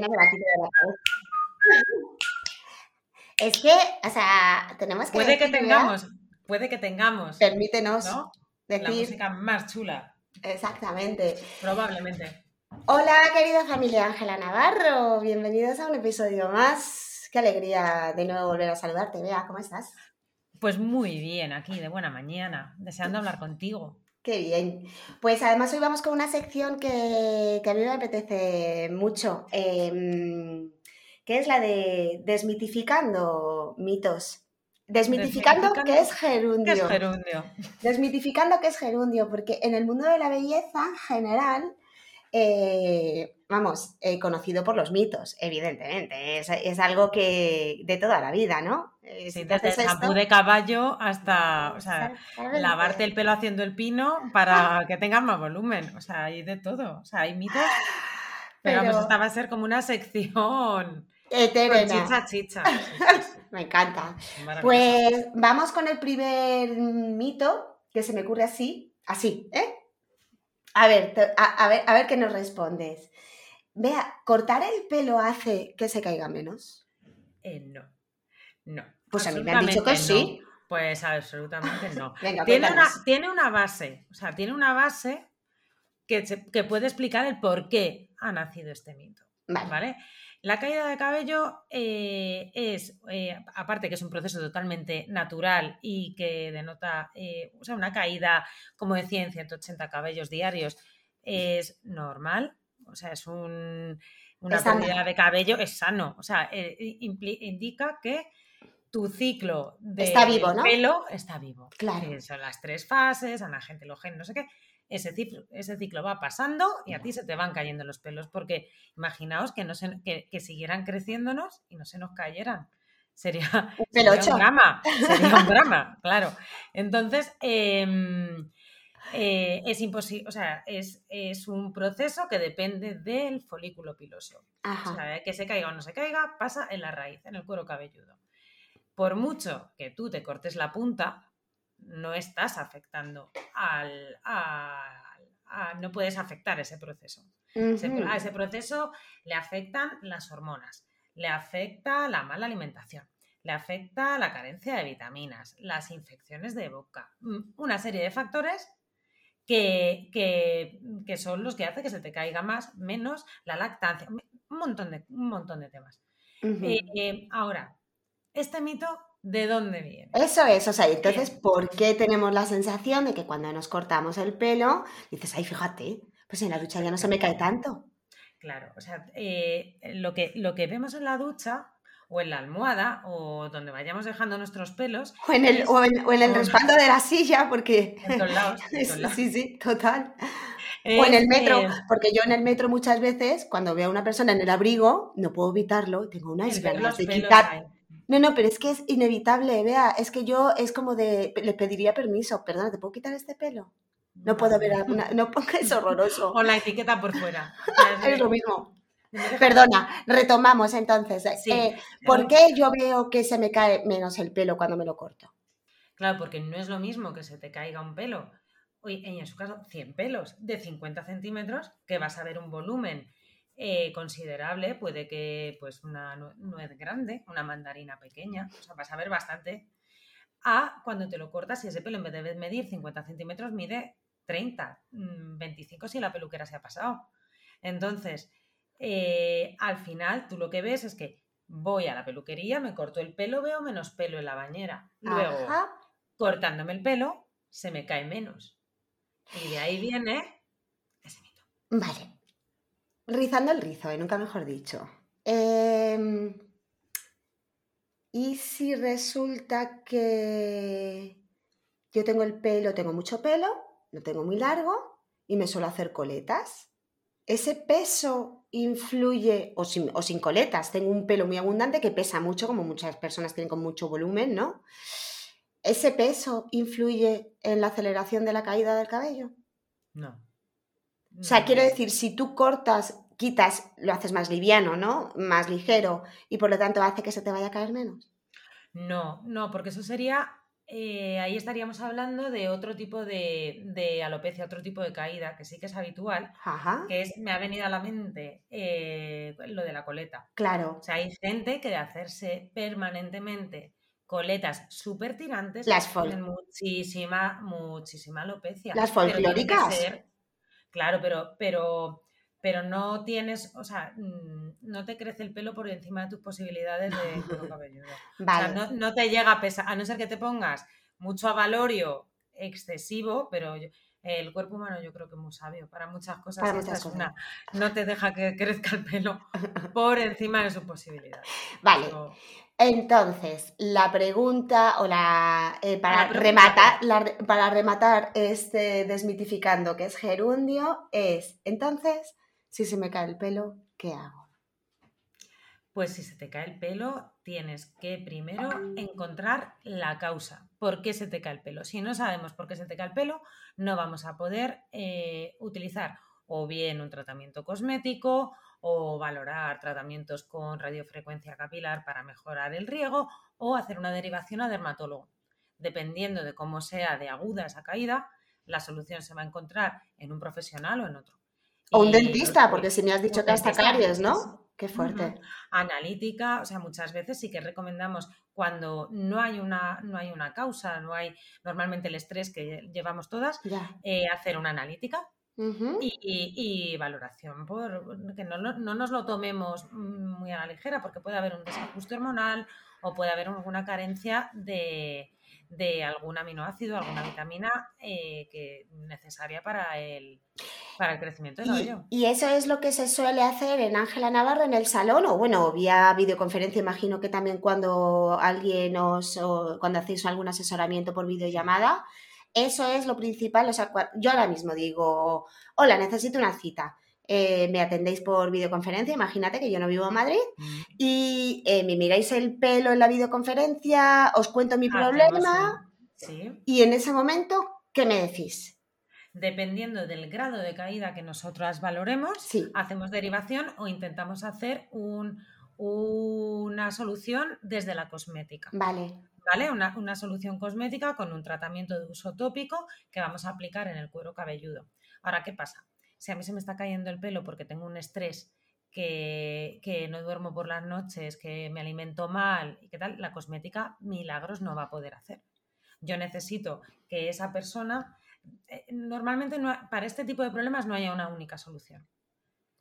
No me la quito de la cabeza. Es que, o sea, tenemos que. Puede que tengamos, puede que tengamos. Permítenos ¿no? decir. La música más chula, Exactamente. probablemente. Hola, querida familia Ángela Navarro. Bienvenidos a un episodio más. Qué alegría de nuevo volver a saludarte. Bea, ¿cómo estás? Pues muy bien, aquí de buena mañana, deseando hablar contigo. Qué bien. Pues además hoy vamos con una sección que, que a mí me apetece mucho, em, que es la de desmitificando mitos. Desmitificando, Desmitificando qué es ¿Qué gerundio. es gerundio? Desmitificando qué es gerundio, porque en el mundo de la belleza en general, eh, vamos, eh, conocido por los mitos, evidentemente, es, es algo que de toda la vida, ¿no? Eh, Sí, si desde el esto- de caballo hasta, o sea, lavarte el pelo haciendo el pino para que tengas más volumen. O sea, hay de todo. O sea, hay mitos. Pero, vamos, esta va a ser como una sección con Eterna. chicha chicha. Me encanta. Pues vamos con el primer mito que se me ocurre así, así, ¿eh? A ver, a ver, a ver qué nos respondes. Vea, ¿cortar el pelo hace que se caiga menos? Eh, no. No. Pues a mí me han dicho que sí. Pues absolutamente no. Venga, tiene, una, tiene una base, o sea, tiene una base que, se- que puede explicar el por qué ha nacido este mito. Vale. ¿vale? La caída de cabello eh, es, eh, aparte que es un proceso totalmente natural y que denota eh, o sea, una caída, como decía, en 180 cabellos diarios, es normal, o sea, es un, una Es pérdida de cabello, es sano, o sea, eh, indica que tu ciclo de Está vivo, ¿no? pelo está vivo. Claro. Son las tres fases, anagente, elogén, no sé qué. Ese ciclo, ese ciclo va pasando y a ti se te van cayendo los pelos, porque imaginaos que, no se- que, que siguieran creciéndonos y no se nos cayeran. Sería, un drama, sería un drama, claro. Entonces, em, eh, es imposible, o sea, es, es un proceso que depende del folículo piloso. O Ajá. sea, que se caiga o no se caiga, pasa en la raíz, en el cuero cabelludo. Por mucho que tú te cortes la punta, no estás afectando al. al- a- no puedes afectar ese proceso. A ese proceso le afectan las hormonas, le afecta la mala alimentación, le afecta la carencia de vitaminas, las infecciones de boca, mm, una serie de factores que, que- que son los que hacen que se te caiga más, menos la lactancia, un montón de, un montón de temas. Eh, eh, ahora, ¿este mito de dónde viene? Eso es, o sea, entonces, ¿por qué tenemos la sensación de que cuando nos cortamos el pelo, dices, ay, fíjate, pues en la ducha ya no se me cae tanto? Claro, o sea, eh, lo, que, lo que vemos en la ducha o en la almohada o donde vayamos dejando nuestros pelos, O en el, Es- o en, o en el respaldo de la silla, porque... en todos lados, en todos lados, Sí, sí, total. O en el metro, porque yo en el metro muchas veces, cuando veo a una persona en el abrigo, no puedo evitarlo, tengo unas ver ganas de quitar. No, no, pero es que es inevitable, vea, es que yo es como de, le pediría permiso, perdona, ¿te puedo quitar este pelo? No puedo ver a una, no, es horroroso. O la etiqueta por fuera. Es lo mismo. Perdona, retomamos entonces. Sí, Eh, el- ¿Por qué yo veo que se me cae menos el pelo cuando me lo corto? Claro, porque no es lo mismo que se te caiga un pelo, en su caso 100 pelos de 50 centímetros, que vas a ver un volumen eh, considerable, puede que pues una nue- nuez grande, una mandarina pequeña, o sea, vas a ver bastante, a cuando te lo cortas y ese pelo en vez de medir 50 centímetros mide 30, mm, 25 si la peluquera se ha pasado. Entonces, eh, al final tú lo que ves es que voy a la peluquería, me corto el pelo, veo menos pelo en la bañera. Luego, Ajá. cortándome el pelo, se me cae menos. Y de ahí viene ese mito. Vale. Rizando el rizo, y nunca mejor dicho. Em, ¿y si resulta que yo tengo el pelo, tengo mucho pelo, lo tengo muy largo y me suelo hacer coletas? Ese peso influye, o sin, o sin coletas, tengo un pelo muy abundante que pesa mucho, como muchas personas tienen con mucho volumen, ¿no? ¿Ese peso influye en la aceleración de la caída del cabello? No. O sea, No, quiero no. decir, si tú cortas, quitas, lo haces más liviano, ¿no? Más ligero y por lo tanto hace que se te vaya a caer menos. No, no, porque eso sería, eh, ahí estaríamos hablando de otro tipo de, de alopecia, otro tipo de caída, que sí que es habitual, Ajá, que es, me ha venido a la mente eh, lo de la coleta. claro. O sea, hay gente que de hacerse permanentemente coletas súper tirantes Las fol- tienen muchísima, muchísima alopecia. Las folclóricas. claro, pero, pero, pero no tienes, o sea, mm, no te crece el pelo por encima de tus posibilidades de cuero cabelludo. O sea, Vale. no, no te llega a pesar, a no ser que te pongas mucho avalorio excesivo, pero yo- el cuerpo humano yo creo que es muy sabio para muchas cosas. Para muchas cosas. una. No te deja que crezca el pelo por encima de sus posibilidades. Vale. Entonces, la pregunta o la eh, para La pregunta rematar, la para rematar este desmitificando que es gerundio es entonces, si se me cae el pelo, ¿qué hago? Pues si se te cae el pelo, tienes que primero encontrar la causa. ¿Por qué se te cae el pelo? Si no sabemos por qué se te cae el pelo, no vamos a poder eh, utilizar o bien un tratamiento cosmético o valorar tratamientos con radiofrecuencia capilar para mejorar el riego o hacer una derivación a dermatólogo. Dependiendo de cómo sea de aguda esa caída, la solución se va a encontrar en un profesional o en otro. O un dentista, porque si me has dicho que hasta caries. ¿no? Qué fuerte. Analítica, o sea, muchas veces sí que recomendamos cuando no hay una, no hay una causa, no hay normalmente el estrés que llevamos todas, eh, hacer una analítica y, y- y valoración, por que no, no nos lo tomemos muy a la ligera, porque puede haber un desajuste hormonal o puede haber alguna carencia de, de algún aminoácido, alguna vitamina eh, que necesaria para el, para el crecimiento del Y, cabello. y eso es lo que se suele hacer en Ángela Navarro en el salón, o bueno, vía videoconferencia, imagino que también cuando alguien os, o cuando hacéis algún asesoramiento por videollamada, eso es lo principal. O sea, yo ahora mismo digo, hola, necesito una cita. Eh, me atendéis por videoconferencia, imagínate que yo no vivo en Madrid, Mm. y eh, me miráis el pelo en la videoconferencia, os cuento mi Hacemos problema, Sí. y en ese momento, ¿qué me decís? Dependiendo del grado de caída que nosotras valoremos, Sí, hacemos derivación o intentamos hacer un- una solución desde la cosmética. vale. ¿Vale? Una, una solución cosmética con un tratamiento de uso tópico que vamos a aplicar en el cuero cabelludo. Ahora, ¿qué pasa? Si a mí se me está cayendo el pelo porque tengo un estrés, que, que no duermo por las noches, que me alimento mal y qué tal, la cosmética milagros no va a poder hacer. Yo necesito que esa persona, normalmente no ha- para este tipo de problemas no haya una única solución.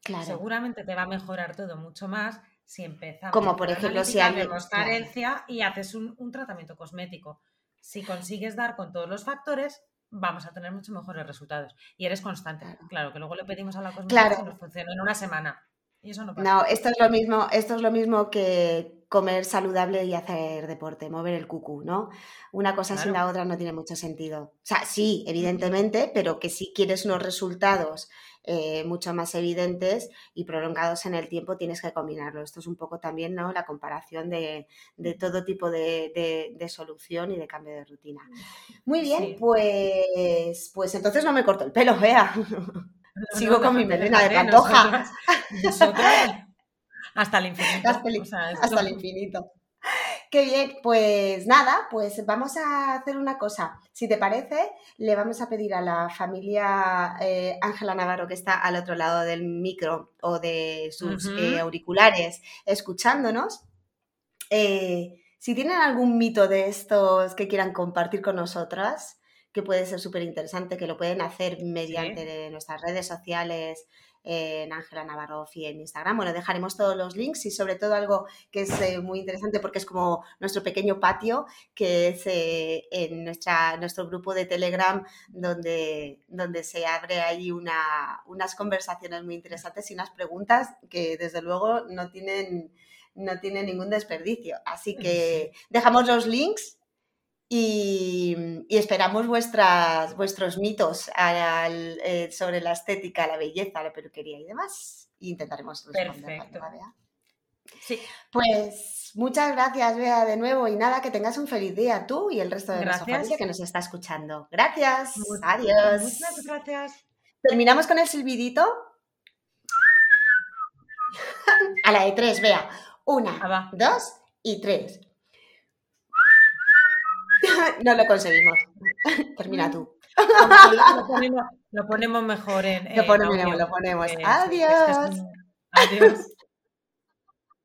Claro. Seguramente te va a mejorar todo mucho más si empezamos Como, por ejemplo, si vemos claro. carencia y haces un, un tratamiento cosmético. Si consigues dar con todos los factores, vamos a tener mucho mejores resultados. Y eres constante. Claro. Claro, que luego le pedimos a la cosmética Claro. si nos funciona en una semana. Y eso no pasa. No, esto es lo mismo, esto es lo mismo que comer saludable y hacer deporte, mover el cucú, ¿no? Una cosa sin la otra no tiene mucho sentido. O sea, sí, evidentemente, pero que si quieres unos resultados eh, mucho más evidentes y prolongados en el tiempo, tienes que combinarlo. Esto es un poco también, ¿no? La comparación de, de todo tipo de, de- de solución y de cambio de rutina. Muy bien, Sí. pues, pues entonces no me corto el pelo, vea. Sigo con mi melena de déjate, pantoja. nosotras- nosotras hasta el infinito. Hasta el- O sea, esto- hasta el infinito. Qué bien, pues nada, pues vamos a hacer una cosa. Si te parece, le vamos a pedir a la familia eh, Ángela Navarro, que está al otro lado del micro o de sus eh, auriculares, escuchándonos, eh, si tienen algún mito de estos que quieran compartir con nosotras, que puede ser súper interesante, que lo pueden hacer mediante nuestras redes sociales, en Ángela Navarro y en Instagram. Bueno, dejaremos todos los links y sobre todo algo que es eh, muy interesante porque es como nuestro pequeño patio, que es eh, en nuestra, nuestro grupo de Telegram, donde, donde se abre ahí una, unas conversaciones muy interesantes y unas preguntas que desde luego no tienen, no tienen ningún desperdicio. Así que dejamos los links y, esperamos vuestras, vuestros mitos eh, sobre la estética, la belleza, la peluquería y demás. Y intentaremos responder. Sí. Pues muchas gracias, Bea, de nuevo. Y nada, que tengas un feliz día tú y el resto de la familia que nos está escuchando. Gracias. Adiós. Muchas gracias. Terminamos con el silbidito. A la de tres, Bea. Una, ah, dos y tres. no lo conseguimos. Termina tú. Lo ponemos, mejor en. Lo ponemos, lo ponemos. Adiós. Adiós.